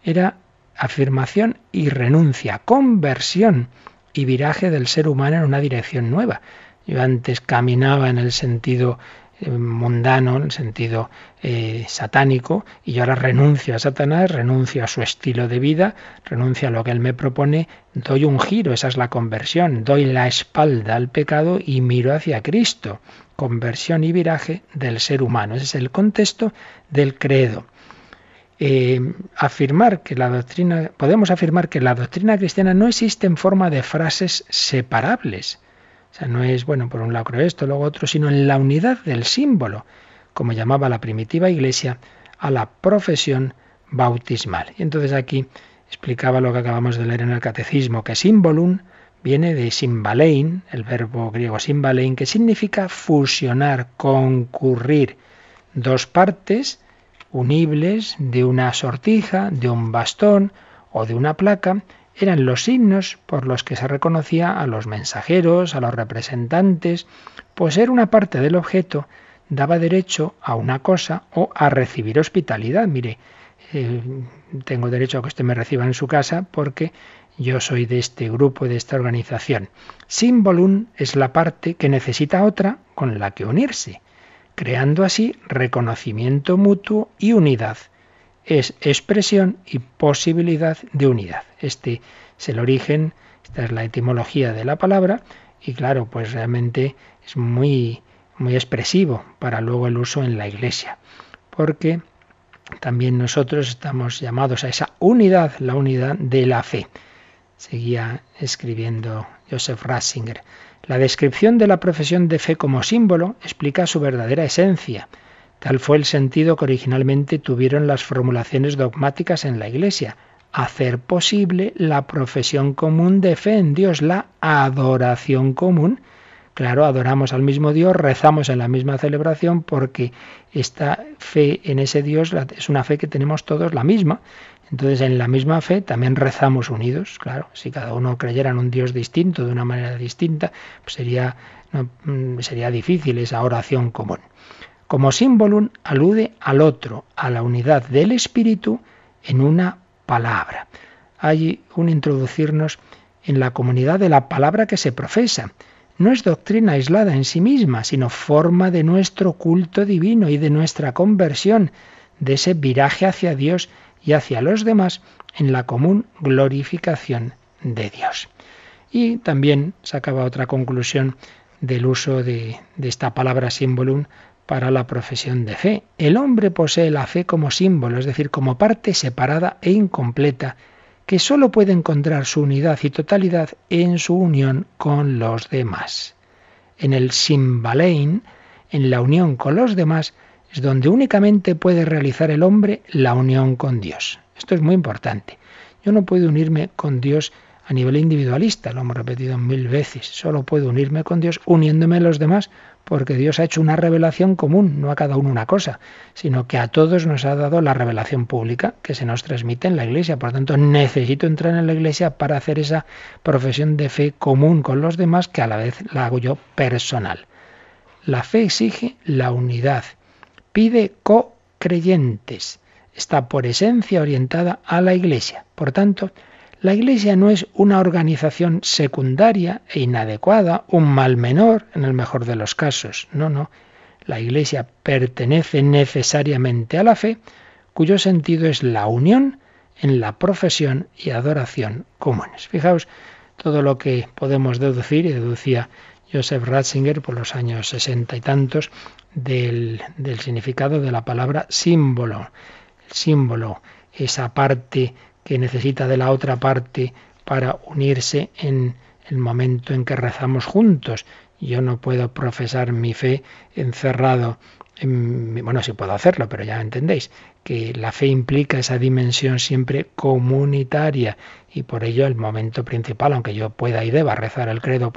era afirmación y renuncia, conversión y viraje del ser humano en una dirección nueva. Yo antes caminaba en el sentido mundano, en el sentido eh, satánico, y yo ahora renuncio a Satanás, renuncio a su estilo de vida, renuncio a lo que él me propone, doy un giro, esa es la conversión, doy la espalda al pecado y miro hacia Cristo. Conversión y viraje del ser humano. Ese es el contexto del credo. Eh, afirmar que la doctrina, podemos afirmar que la doctrina cristiana no existe en forma de frases separables o sea, no es, bueno, por un lado creo esto, luego otro, sino en la unidad del símbolo, como llamaba la primitiva iglesia a la profesión bautismal. Y entonces aquí explicaba lo que acabamos de leer en el catecismo, que simbolum viene de simbalein, el verbo griego simbalein, que significa fusionar, concurrir dos partes unibles de una sortija, de un bastón o de una placa, eran los signos por los que se reconocía a los mensajeros, a los representantes, pues era una parte del objeto daba derecho a una cosa o a recibir hospitalidad. Mire, eh, tengo derecho a que usted me reciba en su casa porque yo soy de este grupo, de esta organización. Simbolum es la parte que necesita otra con la que unirse, creando así reconocimiento mutuo y unidad. Es expresión y posibilidad de unidad. Este es el origen, esta es la etimología de la palabra y claro, pues realmente es muy muy expresivo para luego el uso en la iglesia, porque también nosotros estamos llamados a esa unidad, la unidad de la fe. Seguía escribiendo Joseph Ratzinger. La descripción de la profesión de fe como símbolo explica su verdadera esencia. Tal fue el sentido que originalmente tuvieron las formulaciones dogmáticas en la Iglesia, hacer posible la profesión común de fe en Dios, la adoración común Claro, adoramos al mismo Dios, rezamos en la misma celebración porque esta fe en ese Dios es una fe que tenemos todos la misma. Entonces, en la misma fe también rezamos unidos. Claro, si cada uno creyera en un Dios distinto, de una manera distinta, pues sería, mm, sería difícil esa oración común. Como símbolo alude al otro, a la unidad del Espíritu en una palabra. Hay un introducirnos en la comunidad de la palabra que se profesa no es doctrina aislada en sí misma, sino forma de nuestro culto divino y de nuestra conversión, de ese viraje hacia Dios y hacia los demás en la común glorificación de Dios. Y también sacaba otra conclusión del uso de, esta palabra símbolum para la profesión de fe. El hombre posee la fe como símbolo, es decir, como parte separada e incompleta que sólo puede encontrar su unidad y totalidad en su unión con los demás. En el simbalein, en la unión con los demás, es donde únicamente puede realizar el hombre la unión con Dios. Esto es muy importante. Yo no puedo unirme con Dios a nivel individualista, lo hemos repetido mil veces. Solo puedo unirme con Dios uniéndome a los demás, porque Dios ha hecho una revelación común, no a cada uno una cosa, sino que a todos nos ha dado la revelación pública que se nos transmite en la Iglesia. Por tanto, necesito entrar en la Iglesia para hacer esa profesión de fe común con los demás, que a la vez la hago yo personal. La fe exige la unidad, pide co-creyentes, está por esencia orientada a la Iglesia. Por tanto, la Iglesia no es una organización secundaria e inadecuada, un mal menor en el mejor de los casos. No, no. La Iglesia pertenece necesariamente a la fe, cuyo sentido es la unión en la profesión y adoración comunes. Fijaos todo lo que podemos deducir, y deducía Joseph Ratzinger por los años sesenta y tantos, del, del significado de la palabra símbolo. El símbolo, esa parte que necesita de la otra parte para unirse en el momento en que rezamos juntos. Yo no puedo profesar mi fe encerrado en, bueno, sí puedo hacerlo, pero ya entendéis que la fe implica esa dimensión siempre comunitaria y por ello el momento principal, aunque yo pueda y deba rezar el credo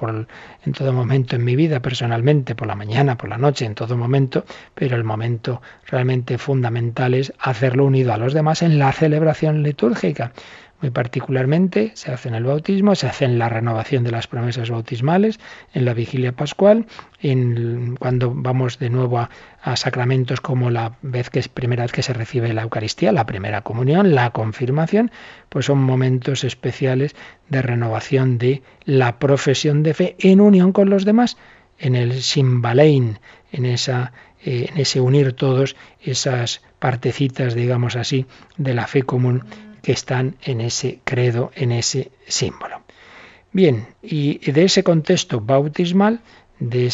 en todo momento en mi vida personalmente, por la mañana, por la noche, en todo momento, pero el momento realmente fundamental es hacerlo unido a los demás en la celebración litúrgica. Muy particularmente se hace en el bautismo, se hace en la renovación de las promesas bautismales, en la vigilia pascual, en, cuando vamos de nuevo a, sacramentos como la vez que es primera vez que se recibe la Eucaristía, la primera comunión, la confirmación, pues son momentos especiales de renovación de la profesión de fe en unión con los demás, en el simbalein, en esa eh, en ese unir todos esas partecitas, digamos así, de la fe común que están en ese credo, en ese símbolo. Bien, y de ese contexto bautismal, de,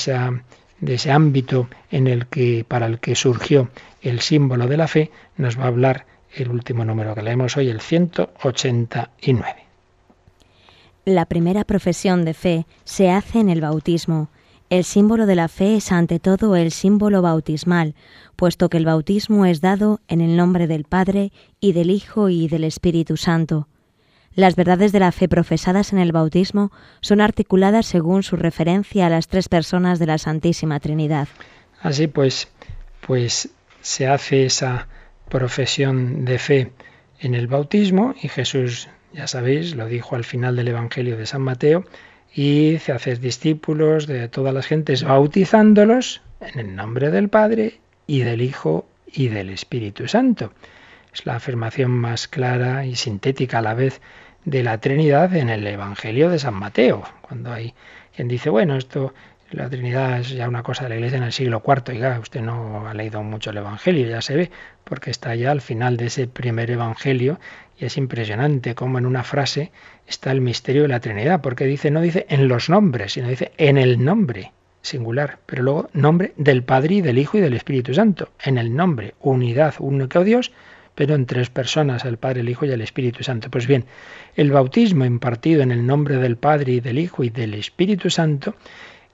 de ese ámbito en el que, para el que surgió el símbolo de la fe, nos va a hablar el último número que leemos hoy, el 189. La primera profesión de fe se hace en el bautismo. El símbolo de la fe es ante todo el símbolo bautismal, puesto que el bautismo es dado en el nombre del Padre y del Hijo y del Espíritu Santo. Las verdades de la fe profesadas en el bautismo son articuladas según su referencia a las tres personas de la Santísima Trinidad. Así pues, pues se hace esa profesión de fe en el bautismo y Jesús, ya sabéis, lo dijo al final del Evangelio de San Mateo, y se hace discípulos de todas las gentes bautizándolos en el nombre del Padre y del Hijo y del Espíritu Santo. Es la afirmación más clara y sintética a la vez de la Trinidad en el Evangelio de San Mateo, cuando hay quien dice, bueno, esto la Trinidad es ya una cosa de la Iglesia en el siglo IV. Oiga, usted no ha leído mucho el Evangelio, ya se ve, porque está ya al final de ese primer Evangelio y es impresionante cómo en una frase está el misterio de la Trinidad, porque dice, no dice en los nombres, sino dice en el nombre singular, pero luego nombre del Padre y del Hijo y del Espíritu Santo, en el nombre, unidad, único Dios, pero en tres personas, el Padre, el Hijo y el Espíritu Santo. Pues bien, el bautismo impartido en el nombre del Padre y del Hijo y del Espíritu Santo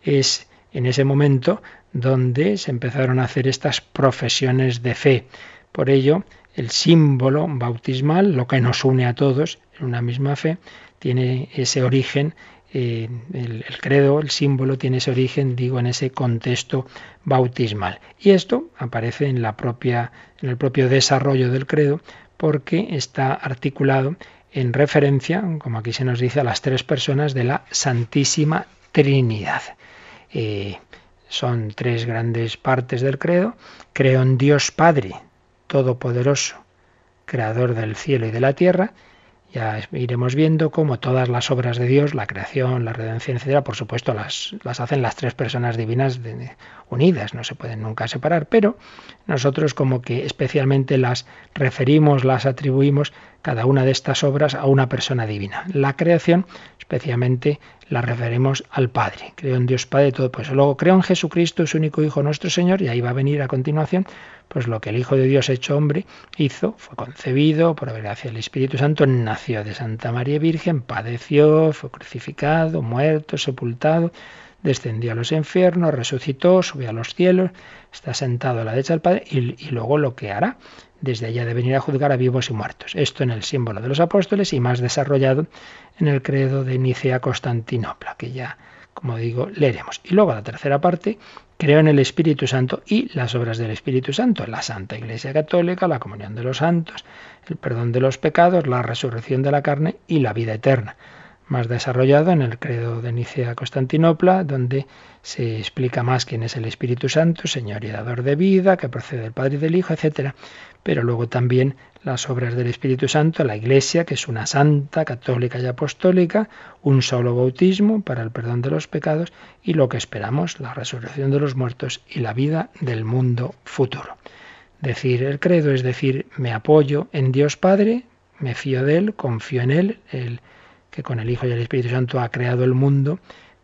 es en ese momento donde se empezaron a hacer estas profesiones de fe. Por ello, el símbolo bautismal, lo que nos une a todos en una misma fe, tiene ese origen, eh, el, credo, el símbolo tiene ese origen, digo, en ese contexto bautismal. Y esto aparece en, la propia, en el propio desarrollo del credo porque está articulado en referencia, como aquí se nos dice, a las tres personas de la Santísima Trinidad. Eh, son tres grandes partes del credo. Creo en Dios Padre, Todopoderoso, Creador del cielo y de la tierra. Ya iremos viendo cómo todas las obras de Dios, la creación, la redención, etcétera, por supuesto las, las hacen las tres personas divinas unidas, no se pueden nunca separar, pero nosotros como que especialmente las referimos, las atribuimos cada una de estas obras a una persona divina. La creación, especialmente la referimos al Padre. Creo en Dios Padre todo. Pues luego creo en Jesucristo, su único Hijo nuestro Señor, y ahí va a venir a continuación, pues lo que el Hijo de Dios hecho hombre hizo, fue concebido por gracia del Espíritu Santo, nació de Santa María Virgen, padeció, fue crucificado, muerto, sepultado, descendió a los infiernos, resucitó, subió a los cielos, está sentado a la derecha del Padre y, y luego lo que hará desde allá de venir a juzgar a vivos y muertos. Esto en el símbolo de los apóstoles y más desarrollado en el credo de Nicea-Constantinopla, que ya, como digo, leeremos. Y luego la tercera parte, creo en el Espíritu Santo y las obras del Espíritu Santo, la Santa Iglesia Católica, la comunión de los santos, el perdón de los pecados, la resurrección de la carne y la vida eterna más desarrollado en el credo de Nicea Constantinopla, donde se explica más quién es el Espíritu Santo, Señor y dador de vida, que procede del Padre y del Hijo, etc. Pero luego también las obras del Espíritu Santo, la Iglesia, que es una santa, católica y apostólica, un solo bautismo para el perdón de los pecados y lo que esperamos, la resurrección de los muertos y la vida del mundo futuro. Decir el credo es decir, me apoyo en Dios Padre, me fío de Él, confío en Él, Él que con el Hijo y el Espíritu Santo ha creado el mundo,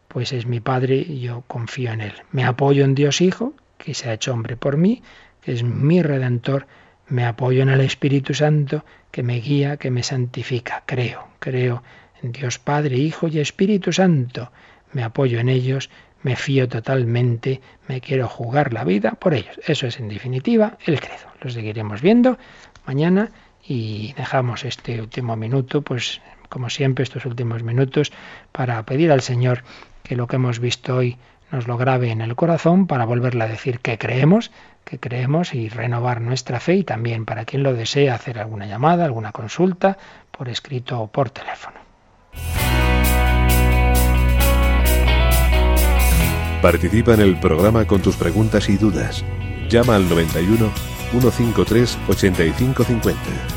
pues es mi Padre y yo confío en Él. Me apoyo en Dios Hijo, que se ha hecho hombre por mí, que es mi Redentor. Me apoyo en el Espíritu Santo, que me guía, que me santifica. Creo, creo en Dios Padre, Hijo y Espíritu Santo. Me apoyo en ellos, me fío totalmente, me quiero jugar la vida por ellos. Eso es en definitiva el credo. Lo seguiremos viendo mañana y dejamos este último minuto pues como siempre, estos últimos minutos para pedir al Señor que lo que hemos visto hoy nos lo grabe en el corazón para volverle a decir que creemos, que creemos y renovar nuestra fe y también para quien lo desee hacer alguna llamada, alguna consulta por escrito o por teléfono. Participa en el programa con tus preguntas y dudas. Llama al 91 153 8550.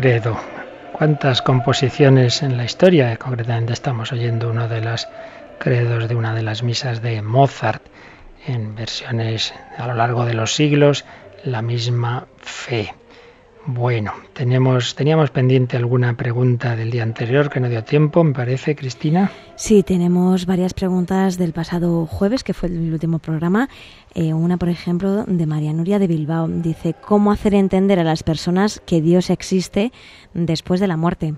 Credo. ¿Cuántas composiciones en la historia? Concretamente estamos oyendo uno de los credos de una de las misas de Mozart en versiones a lo largo de los siglos, la misma fe. Bueno, tenemos, teníamos pendiente alguna pregunta del día anterior que no dio tiempo, me parece, Cristina. Sí, tenemos varias preguntas del pasado jueves, que fue el último programa. Eh, una, por ejemplo, de María Nuria de Bilbao. Dice, ¿cómo hacer entender a las personas que Dios existe después de la muerte?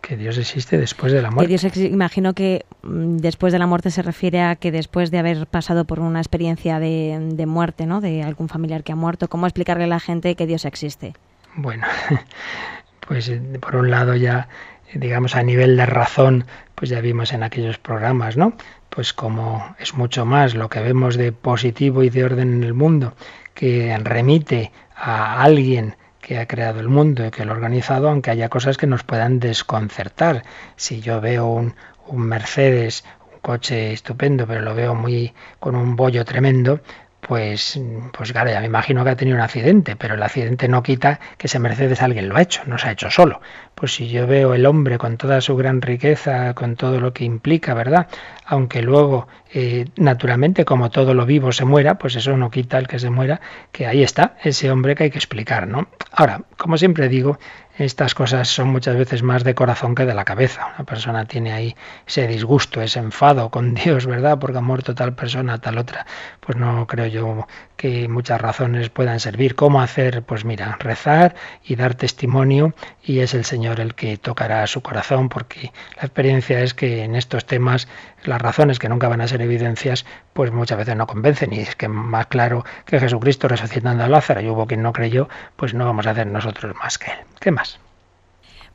que Dios existe después de la muerte. Dios imagino que mm, después de la muerte se refiere a que después de haber pasado por una experiencia de, muerte, ¿no? De algún familiar que ha muerto, ¿cómo explicarle a la gente que Dios existe? Bueno, [laughs] pues eh, por un lado ya, digamos, a nivel de razón, pues ya vimos en aquellos programas, ¿no? Pues como es mucho más lo que vemos de positivo y de orden en el mundo, que remite a alguien que ha creado el mundo y que lo ha organizado, aunque haya cosas que nos puedan desconcertar. Si yo veo un, un Mercedes, un coche estupendo, pero lo veo muy con un bollo tremendo, pues, pues claro, ya me imagino que ha tenido un accidente, pero el accidente no quita que ese Mercedes alguien lo ha hecho, no se ha hecho solo. Pues si yo veo el hombre con toda su gran riqueza, con todo lo que implica, ¿verdad? Aunque luego, eh, naturalmente, como todo lo vivo se muera, pues eso no quita el que se muera, que ahí está ese hombre que hay que explicar, ¿no? Ahora, como siempre digo, estas cosas son muchas veces más de corazón que de la cabeza. Una persona tiene ahí ese disgusto, ese enfado con [laughs] Dios, ¿verdad? Porque ha muerto tal persona, tal otra. Pues no creo yo que muchas razones puedan servir. ¿Cómo hacer? Pues mira, rezar y dar testimonio y es el Señor el que tocará su corazón porque la experiencia es que en estos temas las razones que nunca van a ser evidencias pues muchas veces no convencen y es que más claro que Jesucristo resucitando a Lázaro y hubo quien no creyó, pues no vamos a hacer nosotros más que él. ¿Qué más?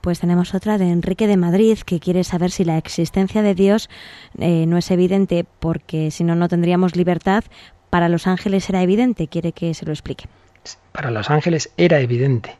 Pues tenemos otra de Enrique de Madrid que quiere saber si la existencia de Dios eh, no es evidente porque si no, no tendríamos libertad, para los ángeles era evidente. Quiere que se lo explique. Para los ángeles era evidente.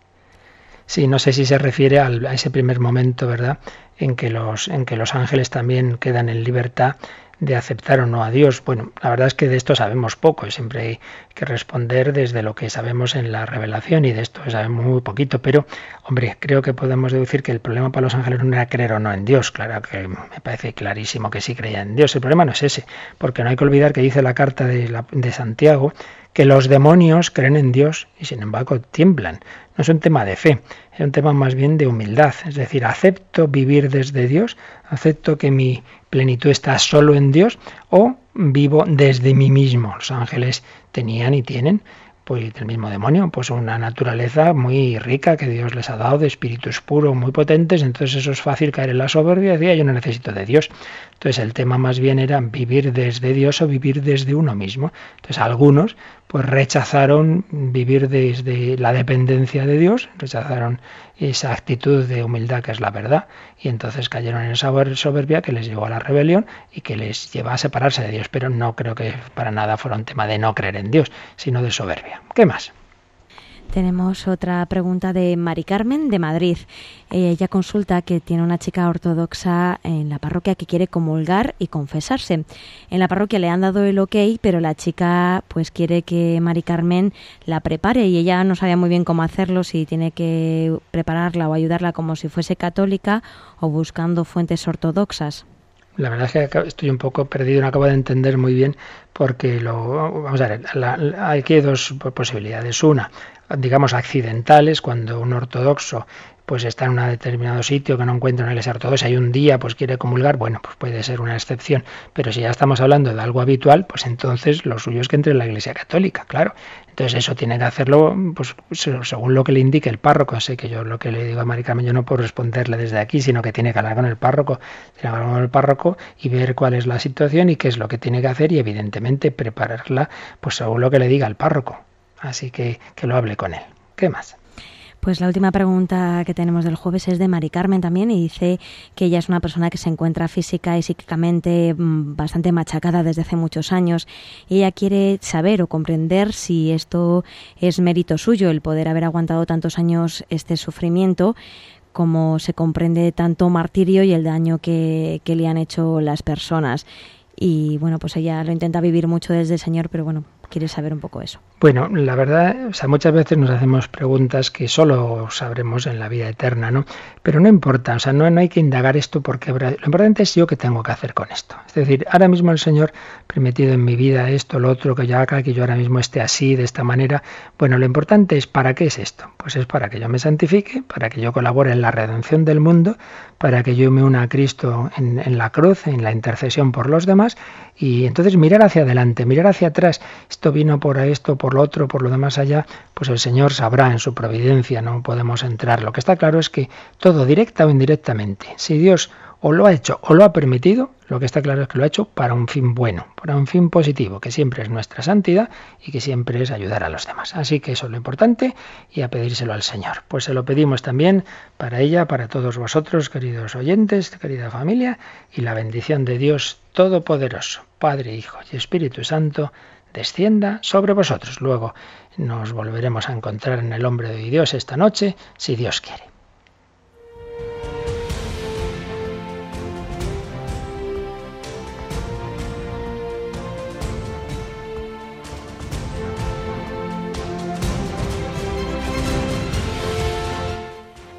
Sí, no sé si se refiere a ese primer momento, ¿verdad? En que los, en que los ángeles también quedan en libertad de aceptar o no a Dios. Bueno, la verdad es que de esto sabemos poco, siempre hay que responder desde lo que sabemos en la revelación y de esto sabemos muy poquito, pero hombre, creo que podemos deducir que el problema para los ángeles no era creer o no en Dios, claro que me parece clarísimo que sí creían en Dios, el problema no es ese, porque no hay que olvidar que dice la carta de, de Santiago que los demonios creen en Dios y sin embargo tiemblan. No es un tema de fe, es un tema más bien de humildad. Es decir, acepto vivir desde Dios, acepto que mi plenitud está solo en Dios o vivo desde mí mismo. Los ángeles tenían y tienen pues del mismo demonio, pues una naturaleza muy rica que Dios les ha dado de espíritus puros, muy potentes, entonces eso es fácil caer en la soberbia y decir, yo no necesito de Dios. Entonces el tema más bien era vivir desde Dios o vivir desde uno mismo. Entonces algunos pues rechazaron vivir desde la dependencia de Dios, rechazaron esa actitud de humildad que es la verdad y entonces cayeron en esa soberbia que les llevó a la rebelión y que les lleva a separarse de Dios, pero no creo que para nada fuera un tema de no creer en Dios, sino de soberbia. ¿Qué más? Tenemos otra pregunta de Mari Carmen de Madrid. Ella consulta que tiene una chica ortodoxa en la parroquia que quiere comulgar y confesarse. En la parroquia le han dado el ok, pero la chica pues quiere que Mari Carmen la prepare y ella no sabía muy bien cómo hacerlo, si tiene que prepararla o ayudarla como si fuese católica o buscando fuentes ortodoxas. La verdad es que estoy un poco perdido, no acabo de entender muy bien porque lo vamos a ver, hay aquí dos posibilidades. Una, digamos, accidentales, cuando un ortodoxo pues está en un determinado sitio que no encuentra una iglesia ortodoxa y un día pues quiere comulgar, bueno, pues puede ser una excepción. Pero si ya estamos hablando de algo habitual, pues entonces lo suyo es que entre en la iglesia católica, claro. Entonces eso tiene que hacerlo pues según lo que le indique el párroco. Sé que yo lo que le digo a Maricarmen yo no puedo responderle desde aquí, sino que tiene que hablar con el párroco, tiene hablar con el párroco y ver cuál es la situación y qué es lo que tiene que hacer y evidentemente prepararla pues según lo que le diga el párroco. Así que que lo hable con él. ¿Qué más? Pues la última pregunta que tenemos del jueves es de Mari Carmen también y dice que ella es una persona que se encuentra física y psíquicamente mm, bastante machacada desde hace muchos años ella quiere saber o comprender si esto es mérito suyo, el poder haber aguantado tantos años este sufrimiento como se comprende tanto martirio y el daño que, le han hecho las personas. Y bueno, pues ella lo intenta vivir mucho desde el Señor, pero bueno, quiere saber un poco eso. Bueno, la verdad, o sea, muchas veces nos hacemos preguntas que solo sabremos en la vida eterna, ¿no? Pero no importa, o sea, no, hay que indagar esto porque lo importante es yo qué tengo que hacer con esto. Es decir, ahora mismo el Señor ha permitido en mi vida esto, lo otro, que yo haga, que yo ahora mismo esté así, de esta manera. Bueno, lo importante es ¿para qué es esto? Pues es para que yo me santifique, para que yo colabore en la redención del mundo, para que yo me una a Cristo en, en la cruz, en la intercesión por los demás, y entonces mirar hacia adelante, mirar hacia atrás. Esto vino por esto, por lo otro, por lo demás allá, pues el Señor sabrá en su providencia, no podemos entrar. Lo que está claro es que todo, directa o indirectamente, si Dios o lo ha hecho o lo ha permitido, lo que está claro es que lo ha hecho para un fin bueno, para un fin positivo, que siempre es nuestra santidad y que siempre es ayudar a los demás. Así que eso es lo importante y a pedírselo al Señor. Pues se lo pedimos también para ella, para todos vosotros, queridos oyentes, querida familia, y la bendición de Dios Todopoderoso, Padre, Hijo y Espíritu Santo, descienda sobre vosotros. Luego nos volveremos a encontrar en el hombre de Dios esta noche, si Dios quiere.